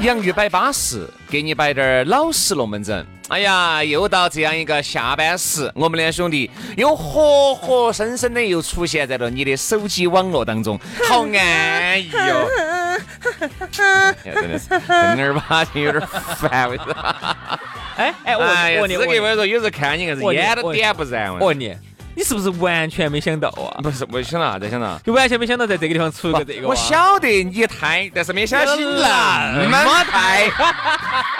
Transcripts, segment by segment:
洋芋摆巴适，给你摆点儿老实龙门阵。哎呀，又到这样一个下班时，我们两兄弟又活活生生的又出现在了你的手机网络当中，好安逸哟！真的是正儿八经有点烦，为 啥？哎哎，我问你，这个我跟你说，有时候看你硬是眼都点不燃。我问你。你是不是完全没想到啊？不是，我想到啥子？想到就完全没想到在这个地方出个这个。我晓得你太，但是没想起那么太，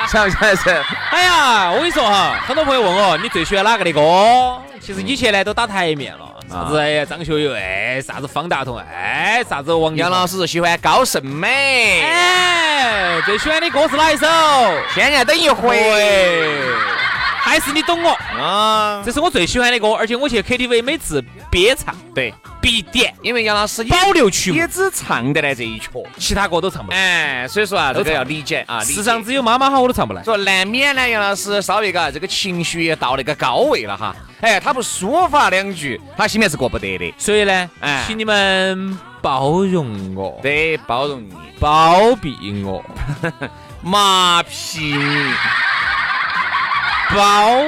晓不晓得是？哎呀，我跟你说哈，很多朋友问我你最喜欢哪个的歌？其实以前呢都打台面了，啥子哎呀张学友哎，啥子方大同哎，啥子王杨老师喜欢高胜美哎，最喜欢的歌是哪一首？天涯等一回。还是你懂我啊！这是我最喜欢的歌，而且我去 KTV 每次憋唱，对，必点，因为杨老师保留曲也只唱得来这一曲，其他歌都唱不来。哎，所以说啊，这个要理解啊。世上只有妈妈好，我都唱不来。说难免呢，杨老师稍微嘎这个情绪也到那个高位了哈。哎，他不抒发两句，他心里面是过不得的。所以呢，哎，请你们包容我，对，包容你，包庇我，麻痹你。包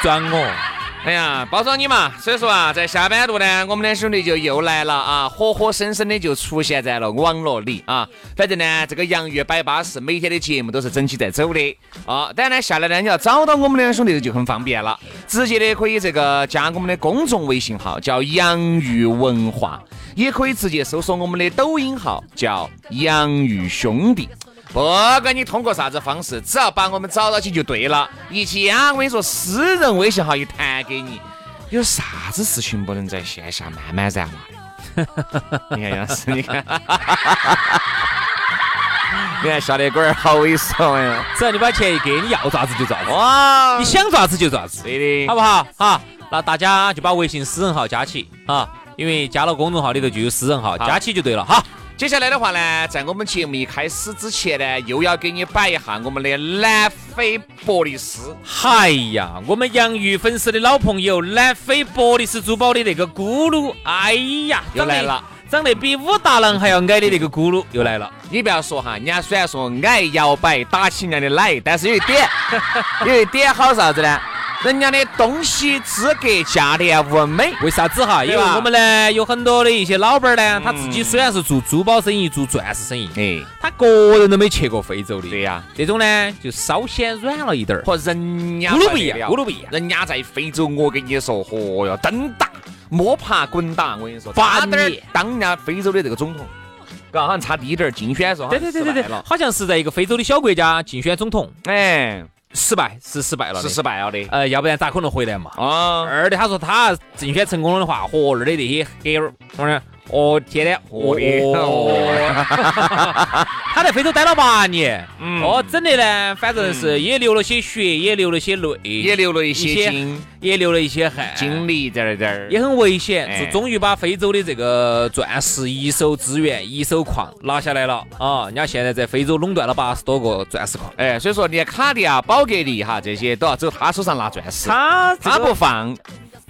装我，哎呀，包装你嘛！所以说啊，在下班路呢，我们两兄弟就又来了啊，活活生生的就出现在了网络里啊。反正呢，这个洋芋摆巴士，每天的节目都是整起在走的啊。当然呢，下来呢，你要找到我们两兄弟就很方便了，直接的可以这个加我们的公众微信号，叫洋芋文化，也可以直接搜索我们的抖音号，叫洋芋兄弟。不管你通过啥子方式，只要把我们找到起就对了。一加，我跟你说，私人微信号一弹给你，有啥子事情不能在线下慢慢燃嘛？你看杨师，你看，你看小雷龟儿好猥琐呀！只要你把钱一给，你要咋子就咋子，哇！你想咋子就咋子，对的，好不好？好，那大家就把微信私人号加起啊，因为加了公众号里头就有私人号，加起就对了哈。接下来的话呢，在我们节目一开始之前呢，又要给你摆一下我们的南非伯利斯。哎呀，我们洋芋粉丝的老朋友，南非伯利斯珠宝的那个咕噜，哎呀，又来了，长得比武大郎还要矮的那个咕噜又来了。你不要说哈，人家虽然说矮摇摆打起人家的奶，但是有一点，有一点好啥子呢？人家的东西资格价廉物美，为啥子哈？因为我们呢有很多的一些老板呢，他自己虽然是做珠宝生意、做钻石生意，哎，他个人都没去过非洲的。对呀，这种呢就稍显软了一点儿，和人家咕噜不一样，咕噜不一样。人家在非洲，我跟你说，嚯哟，登大摸爬滚打，我跟你说，八年当人家非洲的这个总统，嘎，好像差低点儿竞选时候，对对对对对，好像是在一个非洲的小国家竞选总统，哎。失败是失败了，是失败了的。呃，要不然咋可能回来嘛？啊，二的他说他竞选成功了的话，和，二的那些黑儿，我说。哦天呐，哦，他在非洲待了八年，嗯。哦，整的呢，反正是也流了些血，也流了些泪，也流了一些精，也流了一些汗，经历在那儿。儿，也很危险，就终于把非洲的这个钻石一手资源、一手矿拿下来了。啊！人家现在在非洲垄断了八十多个钻石矿，哎，所以说连卡地亚、宝格丽哈这些都要走他手上拿钻石，他他不放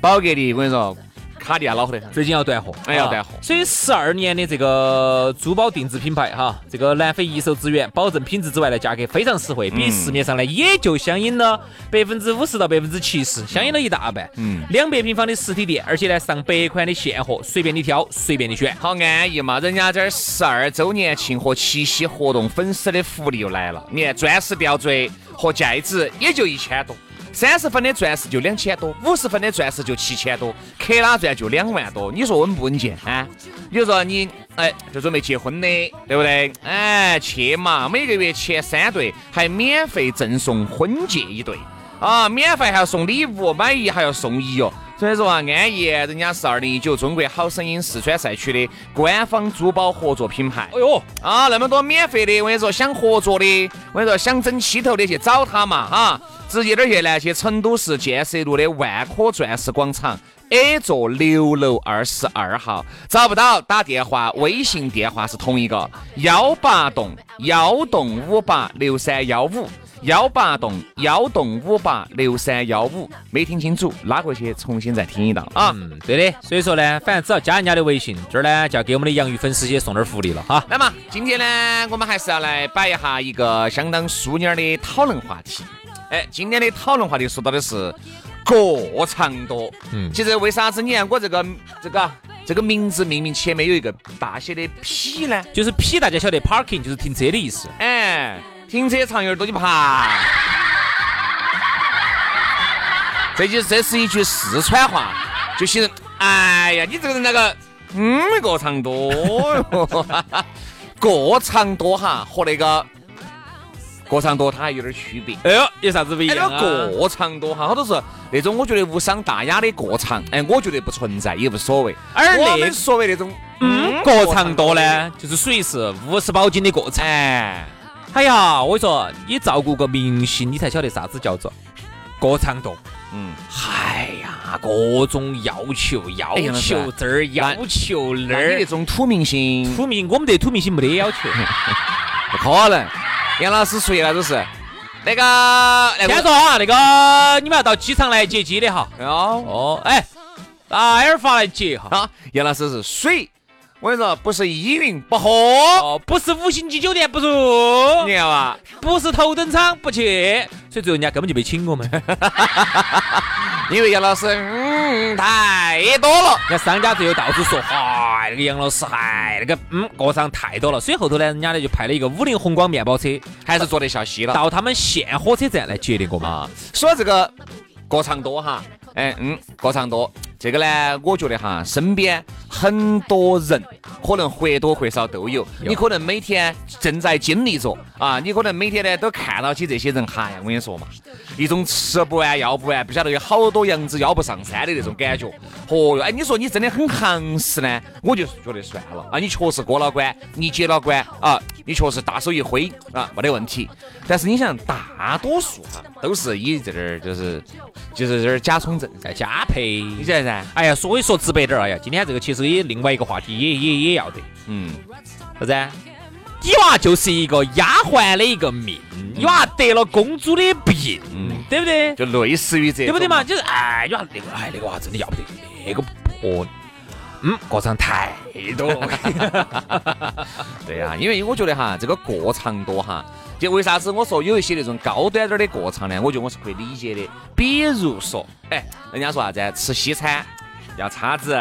宝格丽，我跟你说。卡地亚恼火的很，最近要断货，哎要断货。所以十二年的这个珠宝定制品牌哈，这个南非一手资源，保证品质之外呢，价格非常实惠，比市面上呢也就相应了百分之五十到百分之七十，相应了一大半。嗯，两百平方的实体店，而且呢上百款的现货，随便你挑，随便你选，好安逸嘛。人家这儿十二周年庆和七夕活动，粉丝的福利又来了。你看钻石吊坠和戒指也就一千多。三十分的钻石就两千多，五十分的钻石就七千多，克拉钻就两万多，你说稳不稳健啊？比如说你哎，就准备结婚的，对不对？哎，去嘛，每个月前三对还免费赠送婚戒一对啊，免费还要送礼物，买一还要送一哟。所以说啊，安逸，人家是二零一九中国好声音四川赛区的官方珠宝合作品牌。哎呦，啊，那么多免费的，我跟你说，想合作的，我跟你说，想整起头的去找他嘛，哈，直接点去呢，去成都市建设路的万科钻石广场 A 座六楼二十二号，找不到打电话，微信电话是同一个幺八栋幺栋五八六三幺五。幺八栋幺栋五八六三幺五，没听清楚，拉过去重新再听一道啊。嗯，对的。所以说呢，反正只要加人家的微信，这儿呢就要给我们的洋芋粉丝些送点福利了哈。那么今天呢，我们还是要来摆一下一个相当淑女的讨论话题。哎，今天的讨论话题说到的是过长多。嗯，其实为啥子你看我这个这个这个名字命名前面有一个大写的 P 呢？就是 P，大家晓得 parking 就是停车的意思。哎。停车场有点多，你爬。这就这是一句四川话，就形容，哎呀，你这个人那个，嗯，过长多哟，过长多哈，和那个过长多它还有点区别。哎呦，有啥子不一样啊？过场多哈，好多是那种我觉得无伤大雅的过场，哎，我觉得不存在，也无所谓。而那所谓那种，嗯，过场多呢，就是属于是五十包斤的过长。哎哎呀，我跟你说，你照顾个明星，你才晓得啥子叫做过长多。嗯，哎呀，各种要求，要求这儿，要求那儿。那种土明星，土明，我们对土明星没得要求，不可能。杨老师说的都是那个，先说哈，那个你们要到机场来接机的哈。哦哦，哎，拿阿尔法来接哈。杨老师是水。我跟你说，不是依云不喝，哦不是五星级酒店不住，你看吧，不是头等舱不去，所以最后人家根本就没请我们。因为杨老师嗯太多了，那商家只有到处说，嗨，那个杨老师嗨，那个嗯过场太多了，所以后头呢，人家呢就派了一个五菱宏光面包车，还是坐得下西了，到他们县火车站来接的我们。啊。说这个过场多哈。哎嗯，过场多，这个呢，我觉得哈，身边很多人可能或多或少都有。你可能每天正在经历着啊，你可能每天呢都看到起这些人，嗨，我跟你说嘛，一种吃不完要不完，不晓得有好多羊子要不上山的那种感觉。哦哟，哎，你说你真的很行实呢，我就觉得算了啊，你确实过了关，你接了关啊，你确实大手一挥啊，没得问题。但是你想，大多数哈都是以这点儿就是就是这儿假充正。在加配，你晓得噻？哎呀，所以说直白点儿，哎呀，今天这个其实也另外一个话题，也也也要得。嗯，啥子？你娃就是一个丫鬟的一个命，你娃得了公主的病，对不对？就类似于这，对不对嘛？就是哎，你娃那个哎那个娃真的要不得，那个婆，嗯，过场太多。对呀，因为我觉得哈，这个过场多哈。就为啥子我说有一些那种高端点的过场呢？我觉得我是可以理解的。比如说，哎，人家说啥子？吃西餐要叉子，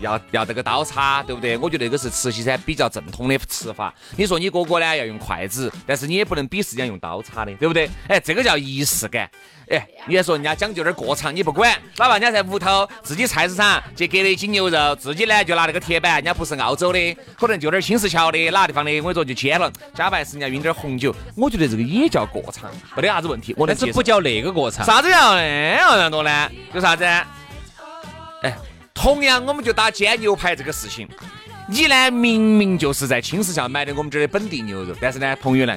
要要这个刀叉，对不对？我觉得这个是吃西餐比较正统的吃法。你说你哥哥呢要用筷子，但是你也不能鄙视人家用刀叉的，对不对？哎，这个叫仪式感。哎，你还说人家讲究点过场，你不管，哪怕人家在屋头自己菜市场去割了一斤牛肉，自己呢就拿那个铁板，人家不是澳洲的，可能就点青石桥的哪个地方的，我跟你说就煎了，加白是人家晕点红酒，我觉得这个也叫过场，没得啥子问题，我但是不叫那个过场，啥子叫那样多呢？就啥子？哎，同样我们就打煎牛排这个事情，你呢明明就是在青石桥买的我们这儿的本地牛肉，但是呢朋友呢？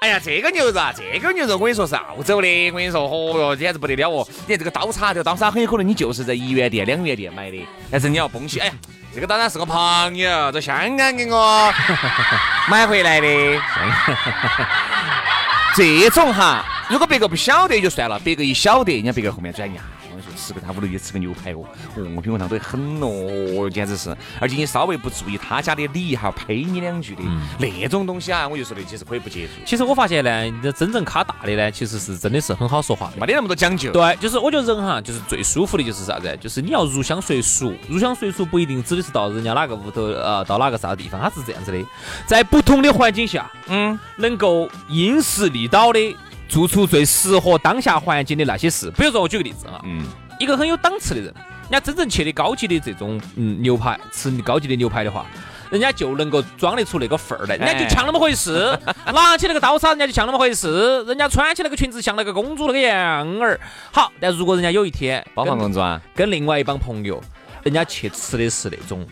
哎呀，这个牛肉啊，这个牛肉我跟你说是澳洲的，我跟你说，嚯哟，简直不得了哦！你看这个刀叉，这个刀叉很有可能你就是在一元店、两元店买的，但是你要崩起，哎呀，这个当然是个朋友在香港给我 买回来的。这种哈，如果别个不晓得就算了，别个一晓得，人家别个后面转呀。吃个他屋头去吃个牛排哦，哦，品味上都很哦，简直是。而且你稍微不注意他家的礼仪，还呸你两句的那种东西啊，我就说的其实可以不接触。其实我发现呢，这真正卡大的呢，其实是真的是很好说话，没得那么多讲究。对，就是我觉得人哈，就是最舒服的就是啥子？就是你要入乡随俗。入乡随俗不一定指的是到人家哪个屋头，呃，到哪个啥地方，他是这样子的，在不同的环境下，嗯，能够因势利导的。做出最适合当下环境的那些事。比如说，我举个例子啊，嗯，一个很有档次的人，人家真正去的高级的这种嗯牛排，吃高级的牛排的话，人家就能够装得出那个份儿来，人家就像那么回事，拿起那个刀叉，人家就像那么回事，人家穿起那个裙子像那个公主那个样儿。好，但如果人家有一天包房公主啊，跟另外一帮朋友，人家去吃的是那种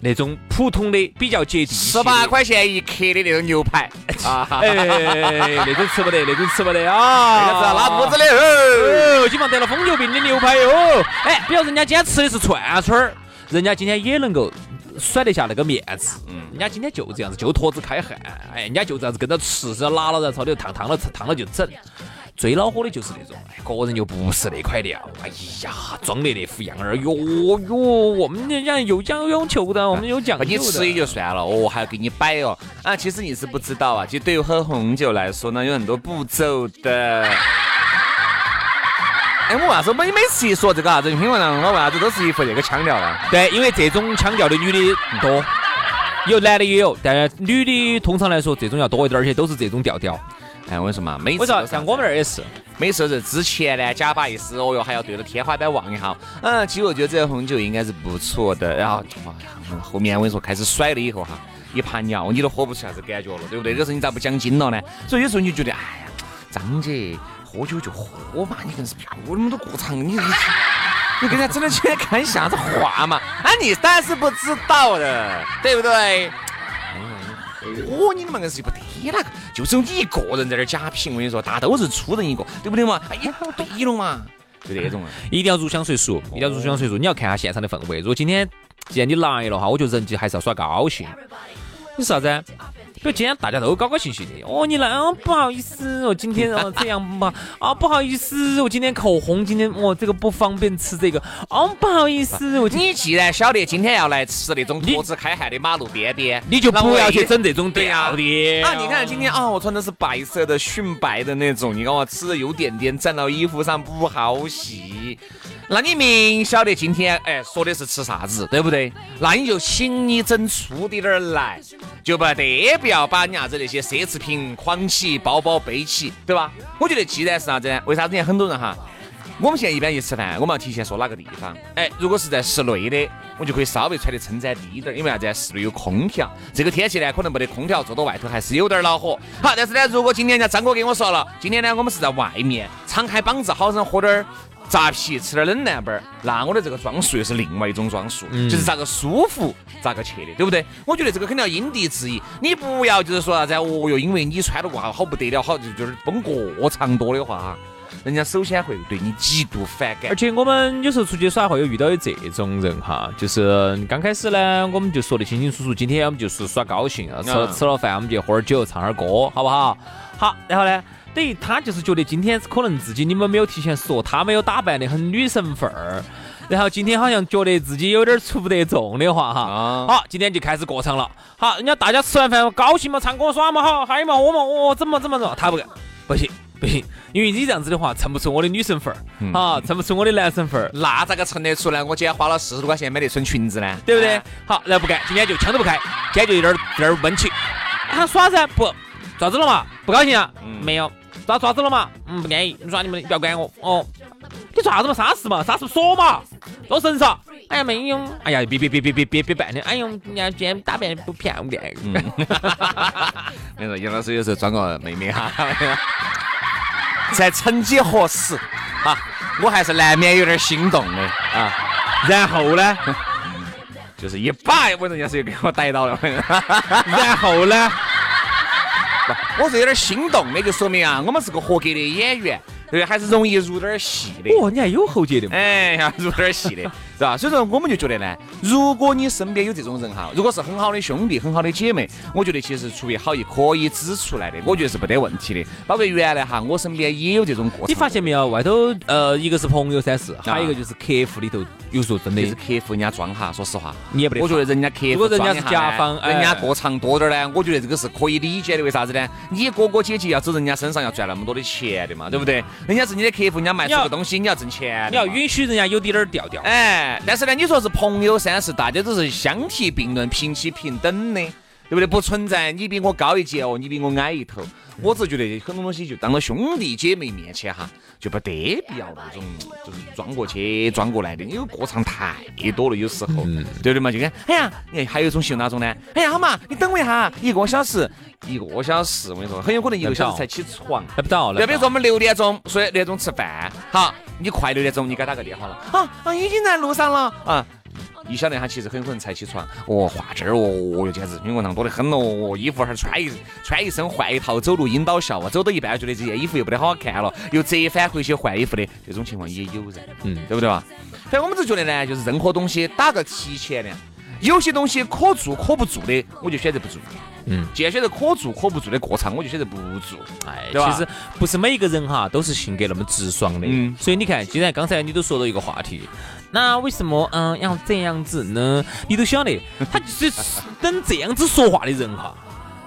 那种普通的比较接地气十八块钱一克的那种牛排啊，哎，那种吃不得，那种吃不得啊！那个是拉肚子的。哦，今晚得了疯牛病的牛排哟！哎，比如人家今天吃的是串串儿，人家今天也能够甩得下那个面子。嗯，人家今天就这样子，就坨子开汗，哎，人家就这样子跟着吃，是拿了然后朝里头烫烫了烫了就整。最恼火的就是那种，哎，个人又不是那块料，哎呀，装的那副样儿，哟哟，我们人家有酱有球的，我们有讲究的。你吃也就算了，哦，还要给你摆哦。啊，其实你是不知道啊，其实对于喝红酒来说呢，有很多步骤的。哎，我为啥子每每次一说这个啥子新闻上，我为啥子都是一副这个腔调呢？对，因为这种腔调的女的多，有男的也有，但女的通常来说这种要多一点，而且都是这种调调。哎，我跟你说嘛，每次我说像我们那儿也是，每次是之前呢，假把意思，哦哟，还要对着天花板望一下。嗯，其实我觉得这个红酒应该是不错的。然后，哇，后面我跟你说开始甩了以后哈，一盘尿你都喝不出啥子感觉了，对不对？这时候你咋不讲精了呢？所以有时候你就觉得，哎呀，张姐喝酒就喝嘛，你硬是不要那么多过场，你你你跟人家整得起来看啥子话嘛？啊，你当然是不知道的，对不对？我你们硬是不得那个，就只有你一个人在那儿假评。我跟你说，大家都是粗人一个，对不对嘛？哎呀，对了嘛，就这种啊。一定要入乡随俗，一定要入乡随俗。你要看下现场的氛围。如果今天既然你来了哈，我觉得人就还是要耍高兴。你说啥子？比如今天大家都高高兴兴的，哦，你来，哦，不好意思，我今天哦这样吧，啊，不好意思，我今天口红，今天我这个不方便吃这个，哦，不好意思，我今你既然晓得今天要来吃那种坨子开汗的马路边边，你就不要去整这种调的啊！你看今天啊，我穿的是白色的熏白的那种，你看我吃的有点点沾到衣服上，不好洗。那你明晓得今天哎说的是吃啥子，对不对？那你就请你整粗的点儿来，就不得不要把你啥子那些奢侈品狂起、包包背起，对吧？我觉得既然是啥子呢？为啥子现在很多人哈？我们现在一般一吃饭，我们要提前说哪个地方。哎，如果是在室内的，我就可以稍微穿的称赞低一点，因为啥子？室内有空调。这个天气呢，可能没得空调，坐到外头还是有点恼火。好，但是呢，如果今天人家张哥给我说了，今天呢我们是在外面敞开膀子，好生喝点儿。扎皮吃点冷淡板儿，那我的这个装束又是另外一种装束，就是咋个舒服咋个去的，对不对？我觉得这个肯定要因地制宜，你不要就是说啥子，哦哟，因为你穿的哇好不得了，好就就是绷过长多的话，人家首先会对你极度反感而。且我们有时候出去耍会有遇到的这种人哈，就是刚开始呢，我们就说得清清楚楚，今天我们就是耍高兴，吃了嗯吃了饭我们就喝点酒，唱点歌，好不好？好，然后呢，等于他就是觉得今天可能自己你们没有提前说，他没有打扮得很女神范儿。然后今天好像觉得自己有点出不得众的话哈，啊好，今天就开始过场了。好，人家大家吃完饭高兴嘛，唱歌耍嘛，好，嗨嘛，我嘛，我，怎么怎么着，他不干，不行不行，因为你这样子的话，衬不出我的女神范儿，啊，衬不出我的男神范儿，那咋个衬得出来？我今天花了四十多块钱买那身裙子呢，对不对哎？好，然后不干，今天就枪都不开，今天就有点有点闷起。他耍噻，不，咋子了嘛？不高兴啊？没有。抓爪子了嘛？嗯，不安逸。你耍你们的，不要管我。哦，你做啥子嘛？啥事嘛？啥事说嘛？做神啥？哎呀，没用。哎呀，别别别别别别别办的。哎呦，人家今天打扮得不漂亮。你说杨老师有时候装个妹妹哈，在曾几何时啊，我还是难免有点心动的啊。然后呢？就是一把，我人家是又给我逮到了。然后呢？不，我是有点心动的，就说明啊，我们是个合格的演员，对，还是容易入点儿戏的。哦，你还有喉结的嘛？哎呀，入点儿戏的，是吧？所以说，我们就觉得呢，如果你身边有这种人哈，如果是很好的兄弟、很好的姐妹，我觉得其实出于好意可以指出来的，我觉得是没得问题的。包括原来哈，我身边也有这种过程。你发现没有？外头呃，一个是朋友三四，还有一个就是客户里头，有时候真的就是客户人家装哈，说实话，你也不得我觉得人家客户如果人家是甲方哎人家过场多点儿呢，我觉得这个是可以理解的。为啥子呢？你哥哥姐姐要走人家身上要赚那么多的钱的嘛，对不对？人家是你的客户，人家卖出个东西，你要挣钱你要允许人家有点儿调调。哎，但是呢，你说是朋友三是大家都是相提并论、平起平等的，对不对？不存在你比我高一截哦，你比我矮一头。我只觉得很多东西就当到兄弟姐妹面前哈，就不得必要那种就是装过去装过来的，因为过场太多了，有时候，对不对嘛？就跟哎呀，你还有一种是哪种呢？哎呀，好嘛，你等我一下，一个小时，一个小时，我跟你说，很有可能一个小时才起床，来不到。就比如说我们六点钟说六点钟吃饭，好，你快六点钟你给他打个电话了，啊啊，已经在路上了啊。你晓得他其实很可能才起床，哦，画这儿哦，哦哟，简直因为上多得很哦，衣服还穿一穿一身换一套走路引导笑啊，走到一半觉得这件衣服又不得好好看了，又折返回去换衣服的这种情况也有噻，嗯，对不对嘛？反正我们就觉得呢，就是任何东西打个提前量，有些东西可做可不做的，我就选择不做。嗯，既然选择可做可不做的过场，我就选择不做。哎，其实不是每一个人哈都是性格那么直爽的。嗯，所以你看，既然刚才你都说了一个话题。那为什么嗯要这样子呢？你都晓得，他就是等这样子说话的人哈。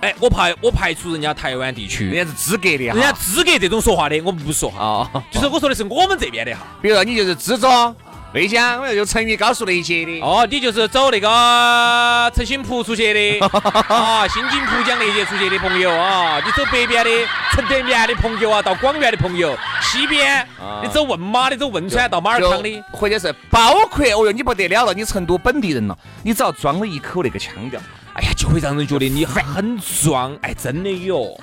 哎，我排我排除人家台湾地区，人家是资格的，人家资格这种说话的，我不说哈。就是我说的是我们这边的哈。比如说你就是资中。内江，我要就成渝高速那一节的。哦，你就是走那个成新铺出去的啊，新津浦江那一节出去的朋友啊，你走北边的承德面的朋友啊，到广元的朋友，西边你走汶马的，走汶川到马尔康的，或者是包括哦哟，你不得了了，你成都本地人了，你只要装了一口那个腔调，哎呀，就会让人觉得你很装，哎，真的有。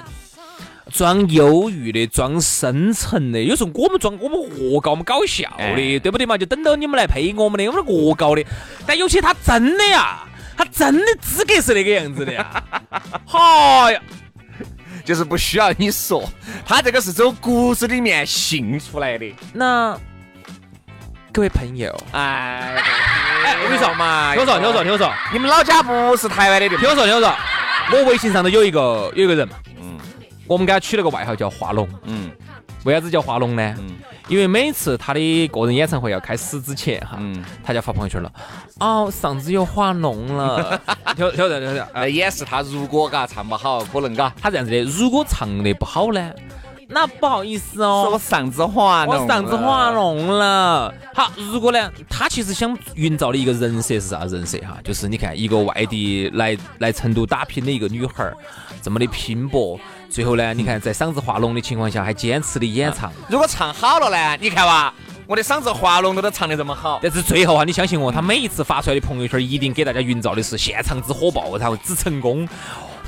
装忧郁的，装深沉的，有时候我们装我们恶搞，我们搞笑的，对不对嘛？就等到你们来配我们的，我们恶搞的。但有些他真的呀，他真的资格是那个样子的呀。好呀，就是不需要你说，他这个是走骨子里面信出来的。那各位朋友，哎，我跟你说嘛，听我说，听我说，听我说，你们老家不是台湾的，听我说，听我说，我微信上头有一个有一个人。我们给他取了个外号叫华龙，嗯，为啥子叫华龙呢？嗯，因为每次他的个人演唱会要开始之前哈，嗯，他就发朋友圈了，哦，嗓子又化脓了，挑挑挑挑挑，来掩饰他如果嘎唱不好，可能嘎，他这样子的，如果唱的不好呢，那不好意思哦，我嗓子化脓，我嗓子化脓了。好，如果呢，他其实想营造的一个人设是啥人设哈？就是你看一个外地来来成都打拼的一个女孩儿，这么的拼搏。最后呢，你看在嗓子化脓的情况下还坚持的演唱。如果唱好了呢？你看哇，我的嗓子化脓都都唱得这么好。但是最后啊，你相信我，他每一次发出来的朋友圈一定给大家营造的是现场之火爆，然后之成功，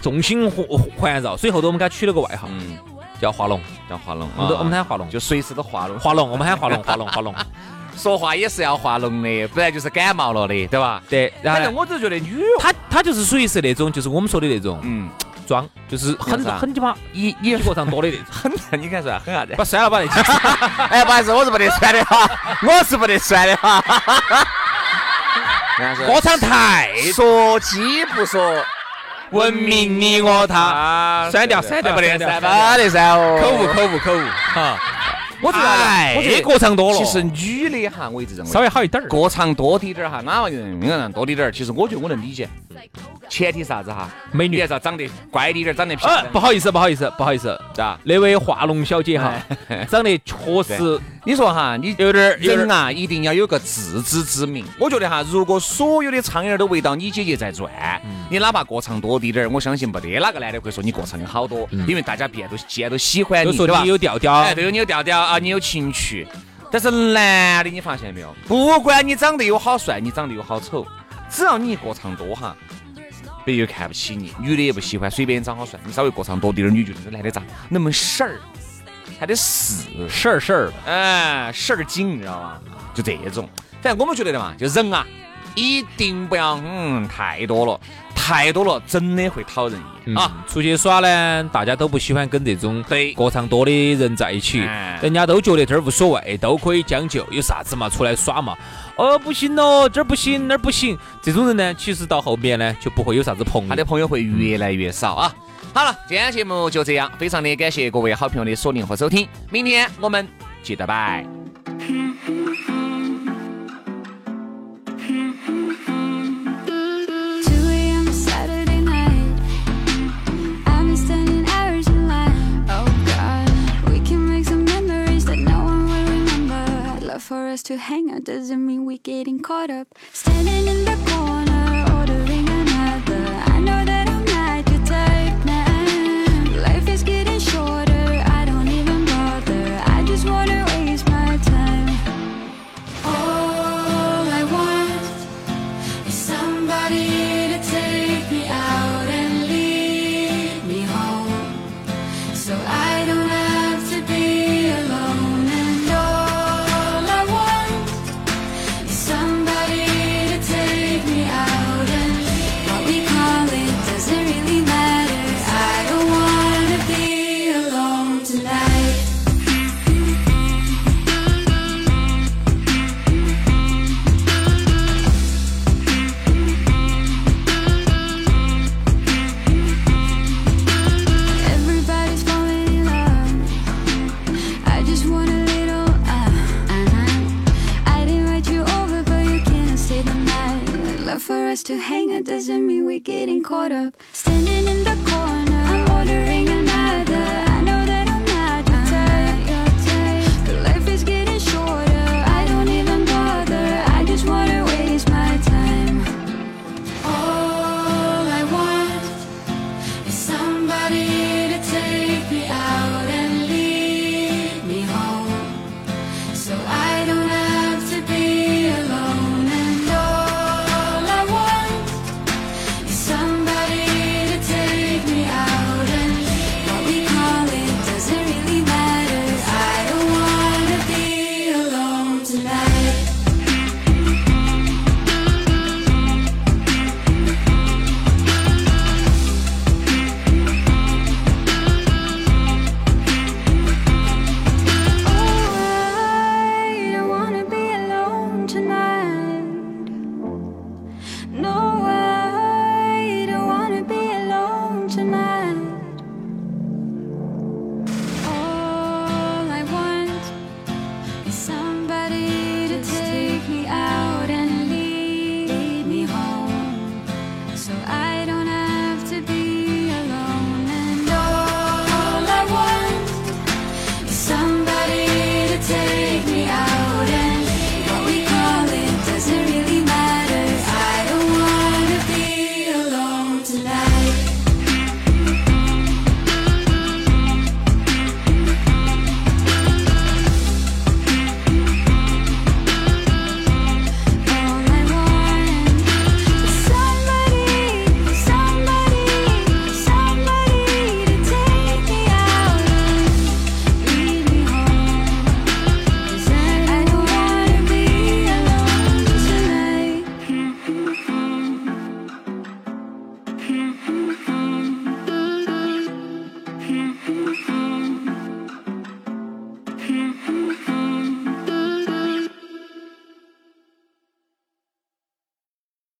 众星环绕。所以后头我们给他取了个外号，嗯，叫华龙，叫华龙。我们我们喊华龙，就随时都华龙，华龙，我们喊华龙，华龙，华龙。说话也是要化脓的，不然就是感冒了的，对吧？对。反正我就觉得女，她她就是属于是那种，就是我们说的那种，嗯。装就是很很鸡巴，一一过场多的很，你看是很啥子？把删了把，那 哎，不好意思，我是不得删的哈，我是不得删的哈。歌唱太说鸡不说，文明你我他，删掉删掉不得删不得删哦，口误口误口误哈。我觉得，我觉得歌唱多了。其实女的哈，我一直认为稍微好一点儿，歌唱多滴点儿哈，哪玩意儿？那个多滴点儿，其实我觉得我能理解。前提啥子哈？美女，还是要长得乖滴点，长得漂亮。不好意思，不好意思，不好意思，咋？那位画龙小姐哈，长得确实。你说哈，你有点人啊，一定要有个自知之明。我觉得哈，如果所有的苍蝇都围到你姐姐在转，你哪怕过场多滴点儿，我相信没得哪个男的会说你过场好多，因为大家变都既然都喜欢你，对吧？你有调调，哎，对，你有调调啊，你有情趣。但是男的，你发现没有？不管你长得有好帅，你长得有好丑，只要你一过场多哈。别又看不起你，女的也不喜欢，随便长好帅，你稍微过场多点儿，女觉得这男的咋那么事儿，还得死事儿事儿，哎，事儿精，你知道吧？就这种，反正我们觉得的嘛，就人啊，一定不要嗯太多了，太多了真的会讨人厌啊。出去耍呢，大家都不喜欢跟这种歌唱多的人在一起，人家都觉得这儿无所谓，都可以将就，有啥子嘛，出来耍嘛。哦，不行哦，这儿不行，那儿不行。这种人呢，其实到后面呢，就不会有啥子朋友，他的朋友会越来越少啊。好了，今天节目就这样，非常的感谢各位好朋友的锁定和收听，明天我们接着拜。Us to hang out doesn't mean we're getting caught up. Standing in the corner,